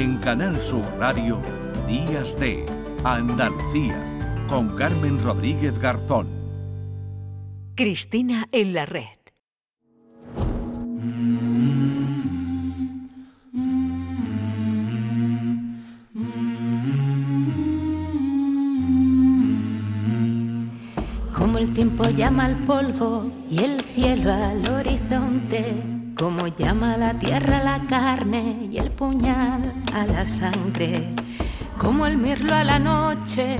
En Canal Sur Radio, Días de Andalucía, con Carmen Rodríguez Garzón. Cristina en la red. Como el tiempo llama al polvo y el cielo al horizonte, como llama la tierra a la carne y el puñal a la sangre, como el mirlo a la noche,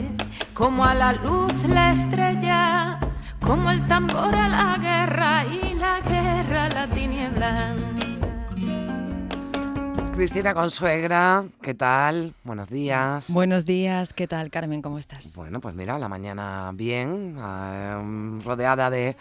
como a la luz la estrella, como el tambor a la guerra y la guerra a la tiniebla. Cristina Consuegra, ¿qué tal? Buenos días. Buenos días, ¿qué tal Carmen? ¿Cómo estás? Bueno, pues mira, la mañana bien, eh, rodeada de,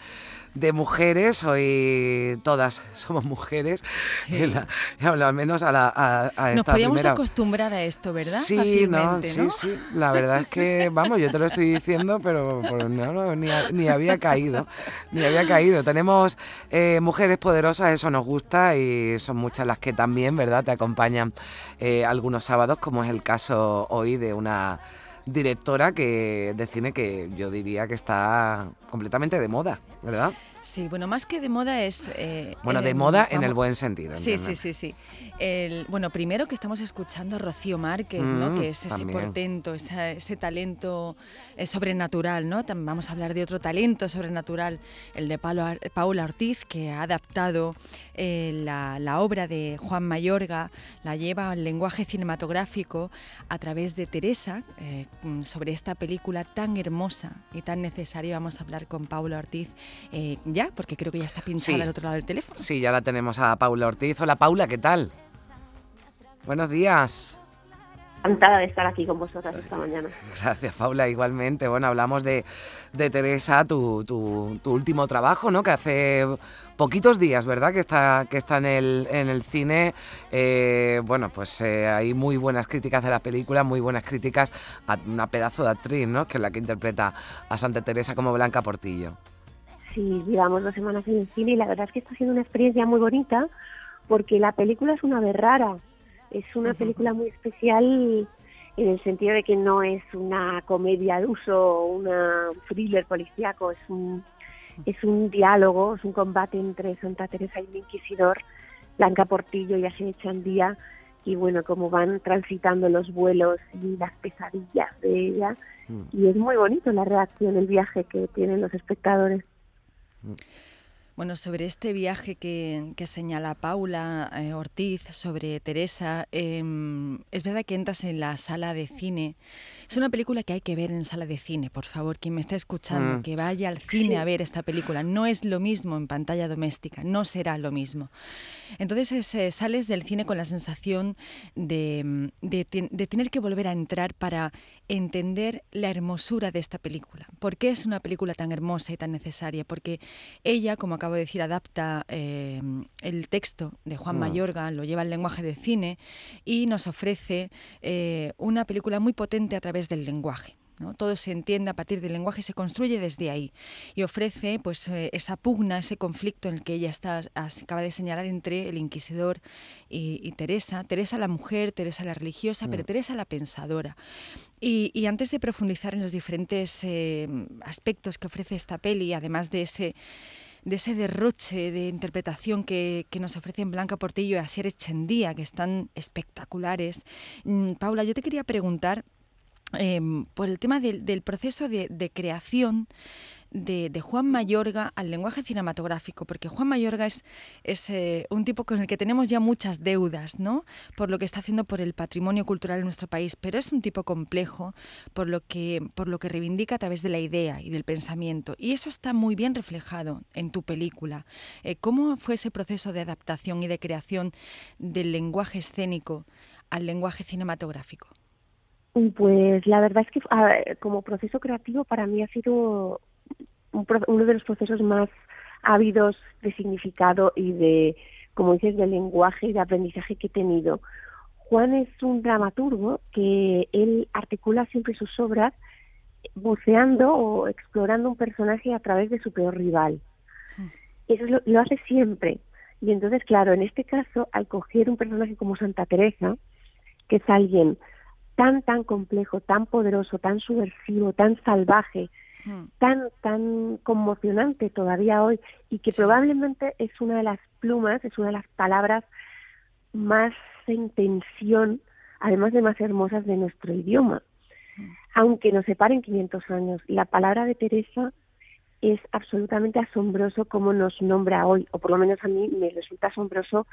de mujeres, hoy todas somos mujeres, Sí. la- al menos a, la, a, a Nos podíamos primera- acostumbrar a esto, ¿verdad? Sí, no, sí, ¿no? sí. La verdad es que, vamos, yo te lo estoy diciendo, pero, pero no, no, ni había caído, ni había caído. Tenemos eh, mujeres poderosas, eso nos gusta y son muchas las que también, ¿verdad? Te acompañan eh, algunos sábados, como es el caso hoy de una directora que de cine que yo diría que está completamente de moda, ¿verdad? Sí, bueno, más que de moda es... eh, Bueno, de moda en el vamos- buen sentido. Sí, sí, sí, sí. El, bueno, primero que estamos escuchando a Rocío Márquez, ¿no? Mm, Que es ese también. portento, ese talento eh, sobrenatural, ¿no? Tam- Vamos a hablar de otro talento sobrenatural, el de Paula Ortiz, que ha adaptado eh, la, la obra de Juan Mayorga, la lleva al lenguaje cinematográfico a través de Teresa, sobre esta película tan hermosa y tan necesaria. Vamos a hablar con Paula Ortiz eh, ya, porque creo que ya está pinchada Sí. al otro lado del teléfono. Sí, ya la tenemos a Paula Ortiz. Hola Paula, ¿qué tal? Buenos días. Encantada de estar aquí con vosotras esta mañana. Gracias, Paula, igualmente. Bueno, hablamos de, de Teresa, tu, tu- tu último trabajo, ¿no? Que hace poquitos días, ¿verdad? Que está, que está en, el, en el cine. Eh, bueno, pues eh, hay muy buenas críticas de la película, muy buenas críticas a una pedazo de actriz, ¿no? Que es la que interpreta a Santa Teresa como Blanca Portillo. Sí, llevamos dos semanas en el cine y la verdad es que está siendo una experiencia muy bonita porque la película es una vez rara. Es una película muy especial en el sentido de que no es una comedia de uso, una un thriller policíaco, es un, es un diálogo, es un combate entre Santa Teresa y el Inquisidor, Blanca Portillo y Ashe Chandía, y bueno, cómo van transitando los vuelos y las pesadillas de ella. Y es muy bonito la reacción, el viaje que tienen los espectadores. Bueno, sobre este viaje que, que señala Paula eh, Ortiz sobre Teresa, em, es verdad que entras en la sala de cine. Es una película que hay que ver en sala de cine, por favor, quien me está escuchando, Mm. que vaya al cine a ver esta película. No es lo mismo en pantalla doméstica, no será lo mismo. Entonces es, eh, sales del cine con la sensación de, de de tener que volver a entrar para entender la hermosura de esta película. ¿Por qué es una película tan hermosa y tan necesaria? Porque ella, como acabo de decir, adapta eh, el texto de Juan Mm. Mayorga, lo lleva al lenguaje de cine y nos ofrece eh, una película muy potente a través del lenguaje. ¿no? Todo se entiende a partir del lenguaje y se construye desde ahí. Y ofrece pues, eh, esa pugna, ese conflicto en el que ella está, acaba de señalar entre el inquisidor y, y Teresa. Teresa la mujer, Teresa la religiosa, pero Mm. Teresa la pensadora. Y, y antes de profundizar en los diferentes eh, aspectos que ofrece esta peli, además de ese de ese derroche de interpretación que, que nos ofrecen Blanca Portillo y Asier Echendía, que están espectaculares. Mm, Paula, yo te quería preguntar em, por el tema del, del proceso de, de creación de, Juan Mayorga al lenguaje cinematográfico, porque Juan Mayorga es, es eh, un tipo con el que tenemos ya muchas deudas, ¿no? Por lo que está haciendo por el patrimonio cultural en nuestro país, pero es un tipo complejo por lo que, por lo que reivindica a través de la idea y del pensamiento. Y eso está muy bien reflejado en tu película. Eh, ¿Cómo fue ese proceso de adaptación y de creación del lenguaje escénico al lenguaje cinematográfico? Pues la verdad es que como proceso creativo para mí ha sido un uno de los procesos más ávidos de significado y de, como dices, de lenguaje y de aprendizaje que he tenido. Juan es un dramaturgo que él articula siempre sus obras buceando o explorando un personaje a través de su peor rival. Eso es lo, lo hace siempre. Y entonces, claro, en este caso, al coger un personaje como Santa Teresa, que es alguien tan, tan complejo, tan poderoso, tan subversivo, tan salvaje, hmm. tan, tan conmocionante todavía hoy y que probablemente es una de las plumas, es una de las palabras más en tensión, además de más hermosas de nuestro idioma. Hmm. Aunque nos separen 500 años, la palabra de Teresa es absolutamente asombroso cómo nos nombra hoy, o por lo menos a mí me resulta asombroso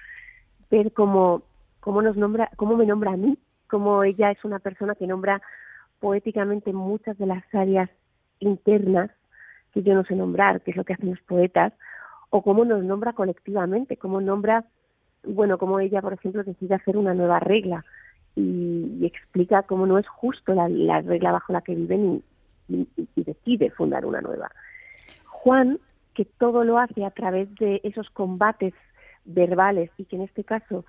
ver cómo, cómo nos nombra, cómo me nombra a mí, cómo ella es una persona que nombra poéticamente muchas de las áreas internas que yo no sé nombrar, que es lo que hacen los poetas, o cómo nos nombra colectivamente, cómo nombra, bueno, cómo ella, por ejemplo, decide hacer una nueva regla y, explica cómo no es justo la, regla bajo la que viven y decide fundar una nueva. Juan, que todo lo hace a través de esos combates verbales y que en este caso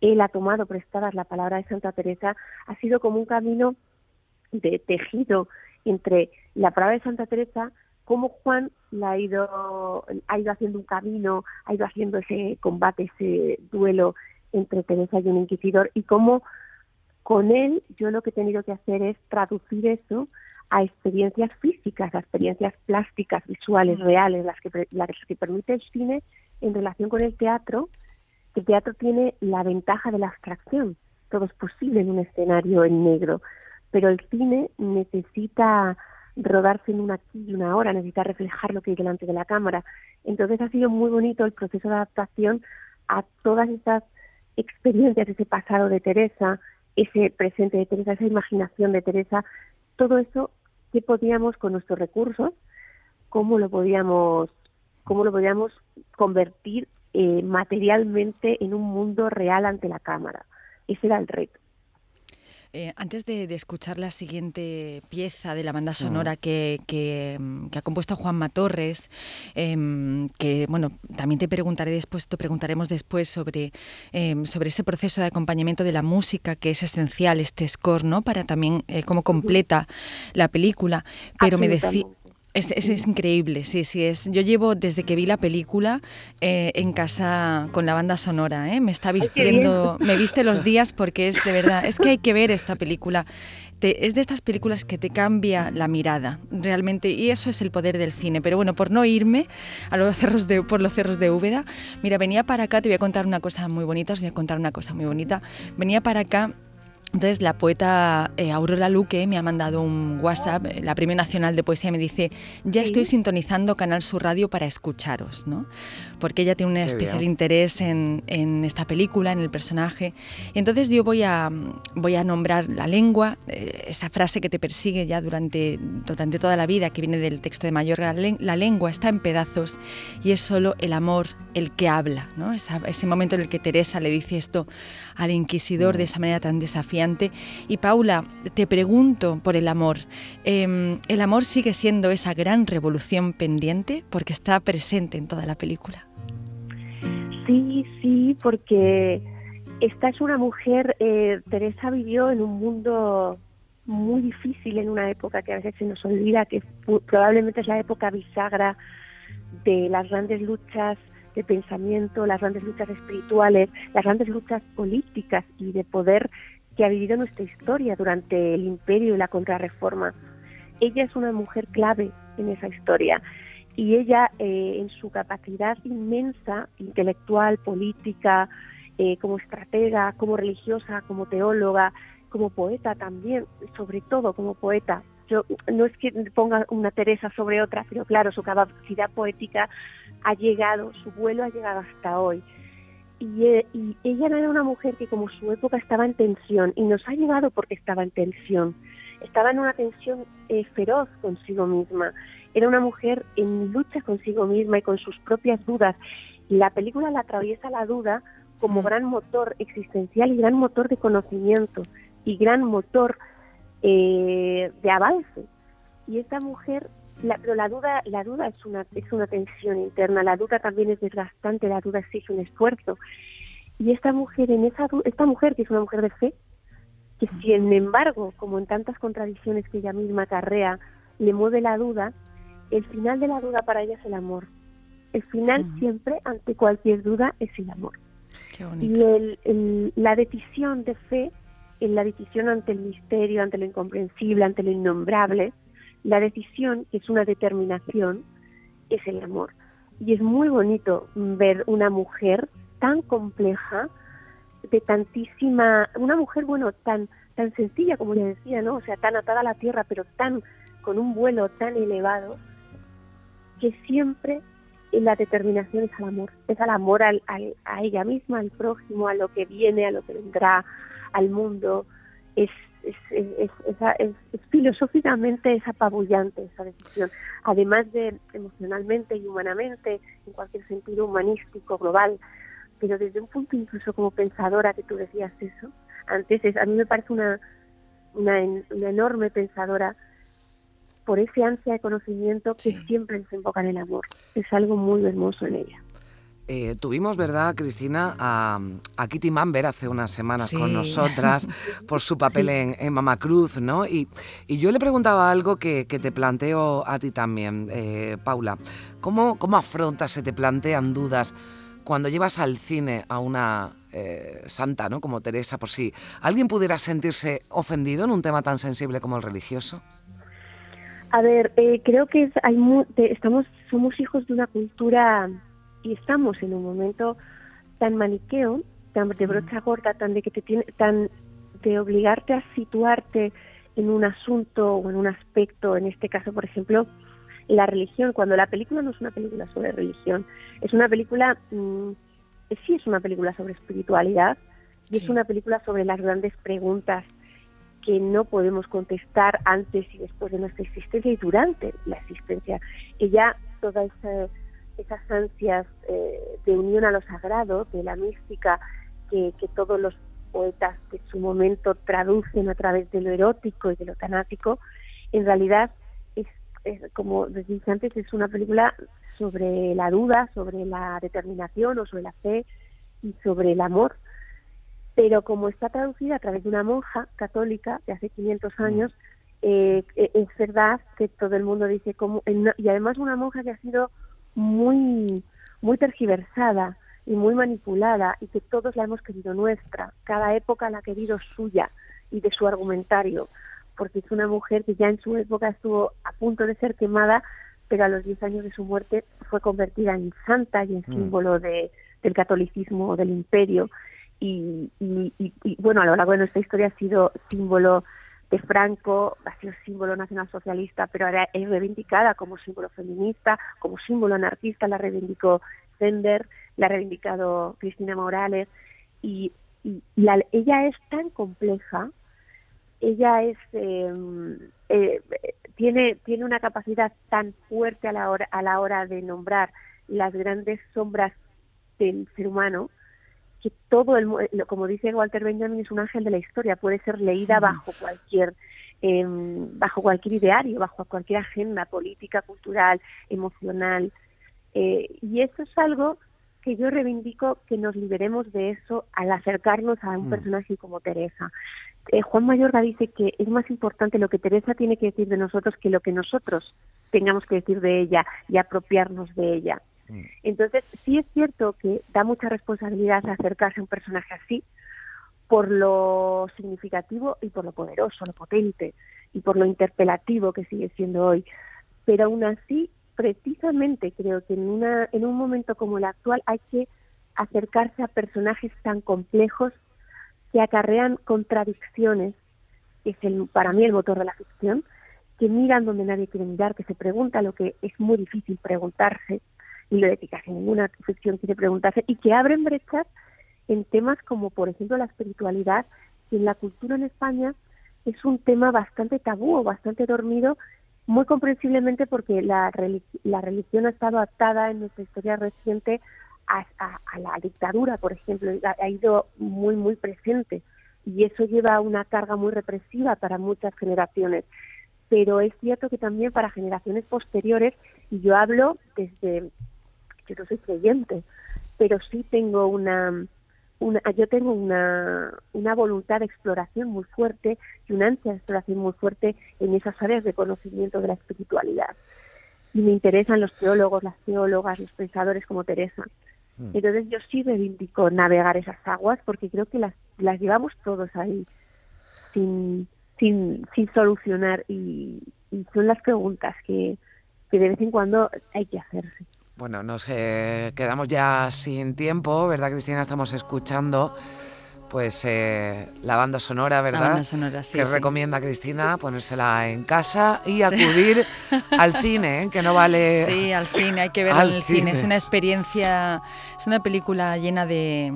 él ha tomado prestadas la palabra de Santa Teresa, ha sido como un camino de tejido entre la palabra de Santa Teresa, cómo Juan la ha ido, ha ido haciendo un camino, ha ido haciendo ese combate, ese duelo entre Teresa y un inquisidor, y cómo con él yo lo que he tenido que hacer es traducir eso a experiencias físicas, a experiencias plásticas, visuales, reales, las que, las que permite el cine en relación con el teatro, el teatro tiene la ventaja de la abstracción. Todo es posible en un escenario en negro, pero el cine necesita rodarse en una aquí y una hora, necesita reflejar lo que hay delante de la cámara. Entonces ha sido muy bonito el proceso de adaptación a todas estas experiencias, ese pasado de Teresa, ese presente de Teresa, esa imaginación de Teresa, todo eso qué podíamos con nuestros recursos, cómo lo podíamos, cómo lo podíamos convertir eh, materialmente en un mundo real ante la cámara. Ese era el reto. Eh, antes de, escuchar la siguiente pieza de la banda sonora que, que, ha compuesto Juan Matorres, em, que bueno, también te preguntaré después, te preguntaremos después sobre, em, sobre ese proceso de acompañamiento de la música que es esencial, este score, ¿no? Para también eh, cómo completa la película. Pero me decía es, es, increíble, sí, sí. Es. Yo llevo desde que vi la película eh, en casa con la banda sonora. ¿eh? Me está vistiendo, me viste los días porque es de verdad, es que hay que ver esta película. es de estas películas que te cambia la mirada, realmente, y eso es el poder del cine. Pero bueno, por no irme a los cerros de, por los cerros de Úbeda, mira, venía para acá, te voy a contar una cosa muy bonita, os voy a contar una cosa muy bonita. Venía para acá entonces la poeta eh, Aurora Luque me ha mandado un WhatsApp, eh, la Premio Nacional de Poesía, me dice, ya estoy sintonizando Canal Sur Radio para escucharos, ¿no? Porque ella tiene un especial interés en, esta película, en el personaje. Y entonces yo voy a, voy a nombrar la lengua, eh, esa frase que te persigue ya durante, durante toda la vida, que viene del texto de Mayorga, la lengua está en pedazos y es solo el amor el que habla. ¿no? ese momento en el que Teresa le dice esto al inquisidor de esa manera tan desafiante. Y Paula, te pregunto por el amor. Em, ¿El amor sigue siendo esa gran revolución pendiente? Porque está presente en toda la película. Sí, sí, porque esta es una mujer, eh, Teresa vivió en un mundo muy difícil en una época que a veces se nos olvida, que probablemente es la época bisagra de las grandes luchas de pensamiento, las grandes luchas espirituales, las grandes luchas políticas y de poder que ha vivido nuestra historia durante el imperio y la contrarreforma. Ella es una mujer clave en esa historia y ella eh, en su capacidad inmensa, intelectual, política, eh, como estratega, como religiosa, como teóloga, como poeta también, sobre todo como poeta. Yo no es que ponga una Teresa sobre otra, pero claro, su capacidad poética ha llegado, su vuelo ha llegado hasta hoy. Y, eh, y, ella era una mujer que como su época estaba en tensión y nos ha llegado porque estaba en tensión. Estaba en una tensión eh, feroz consigo misma. Era una mujer en lucha consigo misma y con sus propias dudas. Y la película la atraviesa la duda como mm. gran motor existencial y gran motor de conocimiento y gran motor eh, de avance. Y esta mujer pero la duda, la duda es una, es una tensión interna, la duda también es desgastante, la duda exige un esfuerzo. Y esta mujer, en esa, esta mujer que es una mujer de fe, que sin embargo, como en tantas contradicciones que ella misma acarrea, le mueve la duda, el final de la duda para ella es el amor. El final siempre, ante cualquier duda, es el amor. y el, la decisión de fe en la decisión ante el misterio, ante lo incomprensible, ante lo innombrable, la decisión, que es una determinación, es el amor. Y es muy bonito ver una mujer tan compleja, de tantísima, una mujer, bueno, tan, tan sencilla como le decía, ¿no? O sea, tan atada a la tierra, pero tan, con un vuelo tan elevado, que siempre la determinación es al amor, es al amor al, a ella misma, al prójimo, a lo que viene, a lo que vendrá, al mundo. Es, es, es, es, filosóficamente es apabullante esa decisión, además de emocionalmente y humanamente, en cualquier sentido humanístico, global, pero desde un punto incluso como pensadora que tú decías eso, antes es, a mí me parece una, una, una enorme pensadora por ese ansia de conocimiento que siempre desemboca en el amor. Es algo muy hermoso en ella. Eh, tuvimos, ¿verdad, Cristina, a, Kitty Mamber hace unas semanas con nosotras por su papel en, en Mama Cruz, ¿no? Y, yo le preguntaba algo que, te planteo a ti también, eh, Paula. ¿Cómo, ¿Cómo afrontas, se te plantean dudas cuando llevas al cine a una eh, santa, ¿no? Como Teresa, por si alguien pudiera sentirse ofendido en un tema tan sensible como el religioso? A ver, eh, creo que hay estamos, somos hijos de una cultura y estamos en un momento tan maniqueo, tan de brocha gorda, tan de que te tiene, tan de obligarte a situarte en un asunto o en un aspecto, en este caso, por ejemplo, la religión, cuando la película no es una película sobre religión, es una película, mm, sí es una película sobre espiritualidad y es una película sobre las grandes preguntas que no podemos contestar antes y después de nuestra existencia y durante la existencia. Y ya todas esas ansias eh, de unión a lo sagrado, de la mística, que, todos los poetas de su momento traducen a través de lo erótico y de lo tanático, en realidad es, como dije antes, es una película sobre la duda, sobre la determinación o sobre la fe y sobre el amor pero como está traducida a través de una monja católica de hace 500 mm. años, eh, eh, es verdad que todo el mundo dice como y además una monja que ha sido muy muy tergiversada y muy manipulada y que todos la hemos querido nuestra, cada época la ha querido suya y de su argumentario, porque es una mujer que ya en su época estuvo a punto de ser quemada, pero a los 10 años de su muerte fue convertida en santa y en mm. símbolo de, del catolicismo del imperio y, y, bueno, a lo largo de nuestra historia ha sido símbolo de Franco, ha sido símbolo nacionalsocialista, pero ahora es reivindicada como símbolo feminista, como símbolo anarquista, la reivindicó Sender, la ha reivindicado Cristina Morales, y, la, ella es tan compleja, ella es em, eh, tiene tiene una capacidad tan fuerte a la hora a la hora de nombrar las grandes sombras del ser humano que todo el como dice Walter Benjamin es un ángel de la historia puede ser leída bajo cualquier em, bajo cualquier ideario bajo cualquier agenda política cultural emocional eh, y eso es algo que yo reivindico que nos liberemos de eso al acercarnos a un mm. personaje como Teresa eh, Juan Mayorga dice que es más importante lo que Teresa tiene que decir de nosotros que lo que nosotros tengamos que decir de ella y apropiarnos de ella. Entonces, sí es cierto que da mucha responsabilidad acercarse a un personaje así por lo significativo y por lo poderoso, lo potente y por lo interpelativo que sigue siendo hoy. Pero aún así, precisamente creo que en, una, en un momento como el actual hay que acercarse a personajes tan complejos que acarrean contradicciones, que es el, para mí el motor de la ficción, que miran donde nadie quiere mirar, que se pregunta lo que es muy difícil preguntarse, y que casi ninguna ficción quiere preguntarse, y que abren brechas en temas como, por ejemplo, la espiritualidad, que en la cultura en España es un tema bastante tabú o bastante dormido, muy comprensiblemente porque la, la religión ha estado atada en nuestra historia reciente a, a, la dictadura, por ejemplo, ha, ha ido muy, muy presente y eso lleva una carga muy represiva para muchas generaciones. Pero es cierto que también para generaciones posteriores, y yo hablo desde yo no soy creyente, pero sí tengo una, una yo tengo una, una voluntad de exploración muy fuerte y una ansia de exploración muy fuerte en esas áreas de conocimiento de la espiritualidad. Y me interesan los teólogos, las teólogas, los pensadores como Teresa. Mm. Entonces yo sí reivindico navegar esas aguas porque creo que las, las llevamos todos ahí. sin, sin, sin solucionar y, son las preguntas que, que de vez en cuando hay que hacerse. Bueno, nos eh, quedamos ya sin tiempo, ¿verdad, Cristina? Estamos escuchando pues eh, la banda sonora, ¿verdad? La banda sonora, sí. Que recomienda Cristina ponérsela en casa y acudir al cine, ¿eh? que no vale. Sí, al cine, hay que verla en el cine. Es una experiencia, es una película llena de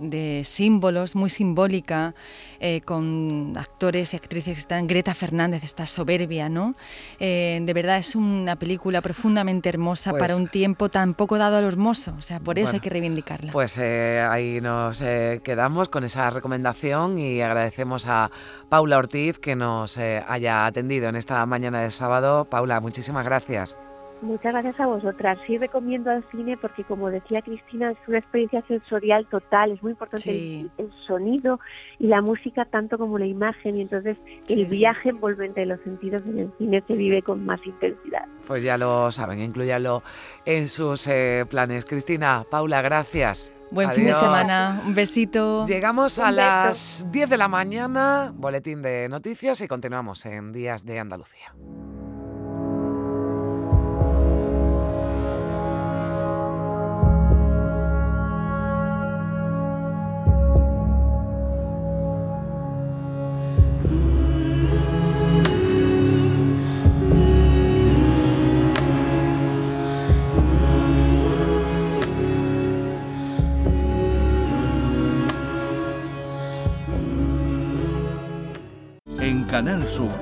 de símbolos, muy simbólica, eh, con actores y actrices que están. Greta Fernández está soberbia, ¿no? Eh, de verdad es una película profundamente hermosa para pues un tiempo tan poco dado a lo hermoso. O sea, por eso hay que reivindicarla. Pues eh, ahí nos quedamos con esa recomendación y agradecemos a Paula Ortiz que nos haya atendido en esta mañana de sábado. Paula, muchísimas gracias. Muchas gracias a vosotras. Sí recomiendo al cine porque, como decía Cristina, es una experiencia sensorial total. Es muy importante el, sonido y la música tanto como la imagen. Y entonces el viaje envolvente de los sentidos en el cine se vive con más intensidad. Pues ya lo saben, incluyalo en sus eh, planes. Cristina, Paula, gracias. Buen fin de semana, un besito. Llegamos a las 10 de la mañana, boletín de noticias y continuamos en Días de Andalucía.